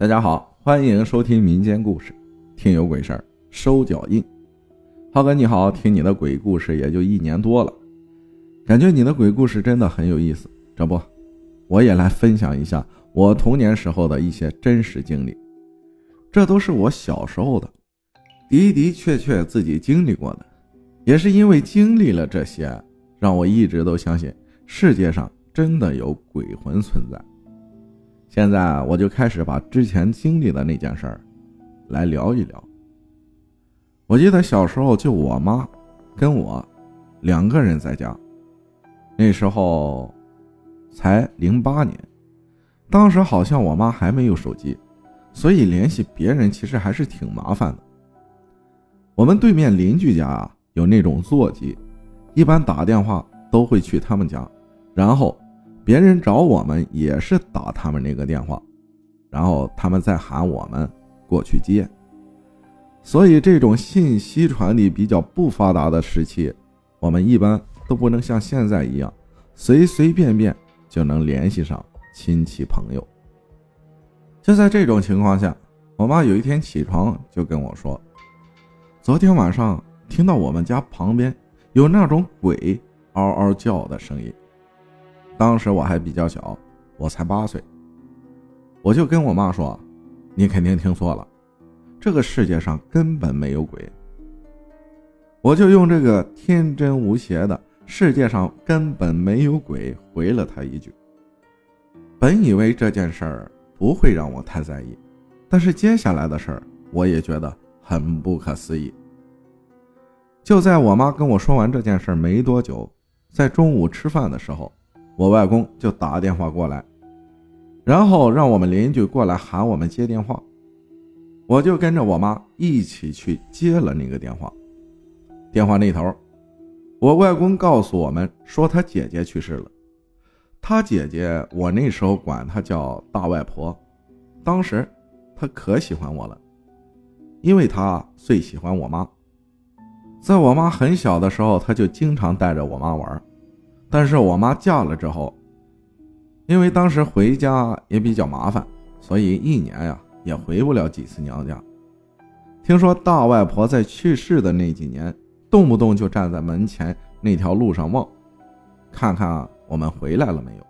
大家好，欢迎收听民间故事，听有鬼事儿收脚印。浩哥你好，听你的鬼故事也就一年多了，感觉你的鬼故事真的很有意思。这不，我也来分享一下我童年时候的一些真实经历，这都是我小时候的，的的确确自己经历过的，也是因为经历了这些，让我一直都相信世界上真的有鬼魂存在。现在我就开始把之前经历的那件事儿来聊一聊。我记得小时候就我妈跟我两个人在家，那时候才零八年，当时好像我妈还没有手机，所以联系别人其实还是挺麻烦的。我们对面邻居家啊有那种座机，一般打电话都会去他们家，然后。别人找我们也是打他们那个电话，然后他们再喊我们过去接。所以这种信息传递比较不发达的时期，我们一般都不能像现在一样随随便便就能联系上亲戚朋友。就在这种情况下，我妈有一天起床就跟我说：“昨天晚上听到我们家旁边有那种鬼嗷嗷叫的声音。”当时我还比较小，我才八岁，我就跟我妈说：“你肯定听错了，这个世界上根本没有鬼。”我就用这个天真无邪的“世界上根本没有鬼”回了他一句。本以为这件事儿不会让我太在意，但是接下来的事儿我也觉得很不可思议。就在我妈跟我说完这件事没多久，在中午吃饭的时候。我外公就打电话过来，然后让我们邻居过来喊我们接电话，我就跟着我妈一起去接了那个电话。电话那头，我外公告诉我们说他姐姐去世了。他姐姐，我那时候管她叫大外婆。当时她可喜欢我了，因为她最喜欢我妈。在我妈很小的时候，她就经常带着我妈玩。但是我妈嫁了之后，因为当时回家也比较麻烦，所以一年呀也回不了几次娘家。听说大外婆在去世的那几年，动不动就站在门前那条路上望，看看我们回来了没有。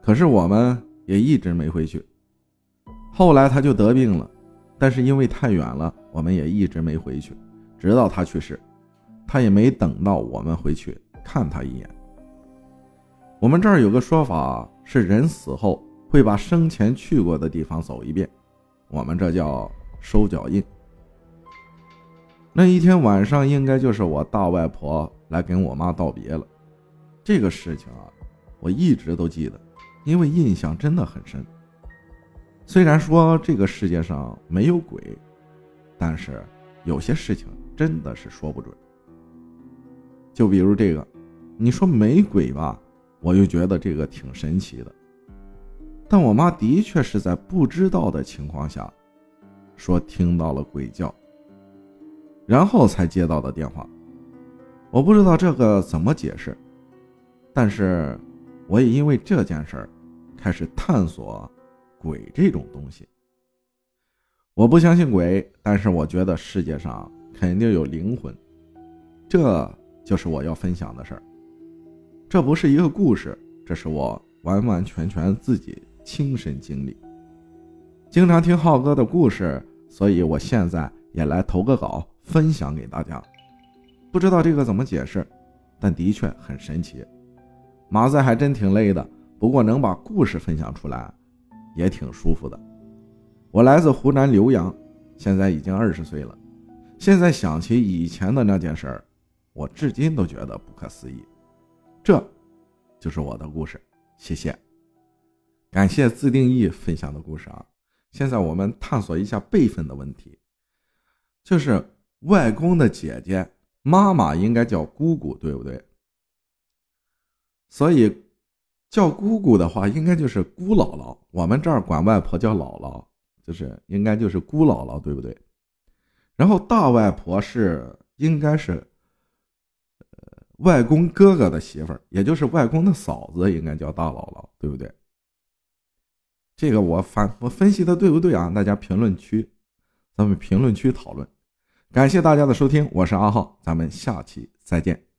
可是我们也一直没回去。后来她就得病了，但是因为太远了，我们也一直没回去，直到她去世，她也没等到我们回去看她一眼。我们这儿有个说法是，人死后会把生前去过的地方走一遍，我们这叫收脚印。那一天晚上，应该就是我大外婆来跟我妈道别了。这个事情啊，我一直都记得，因为印象真的很深。虽然说这个世界上没有鬼，但是有些事情真的是说不准。就比如这个，你说没鬼吧？我就觉得这个挺神奇的，但我妈的确是在不知道的情况下，说听到了鬼叫，然后才接到的电话。我不知道这个怎么解释，但是我也因为这件事儿开始探索鬼这种东西。我不相信鬼，但是我觉得世界上肯定有灵魂，这就是我要分享的事儿。这不是一个故事，这是我完完全全自己亲身经历。经常听浩哥的故事，所以我现在也来投个稿分享给大家。不知道这个怎么解释，但的确很神奇。马仔还真挺累的，不过能把故事分享出来，也挺舒服的。我来自湖南浏阳，现在已经二十岁了。现在想起以前的那件事儿，我至今都觉得不可思议。这，就是我的故事，谢谢，感谢自定义分享的故事啊！现在我们探索一下辈分的问题，就是外公的姐姐妈妈应该叫姑姑，对不对？所以叫姑姑的话，应该就是姑姥姥。我们这儿管外婆叫姥姥，就是应该就是姑姥姥，对不对？然后大外婆是应该是。外公哥哥的媳妇儿，也就是外公的嫂子，应该叫大姥姥，对不对？这个我反我分析的对不对啊？大家评论区，咱们评论区讨论。感谢大家的收听，我是阿浩，咱们下期再见。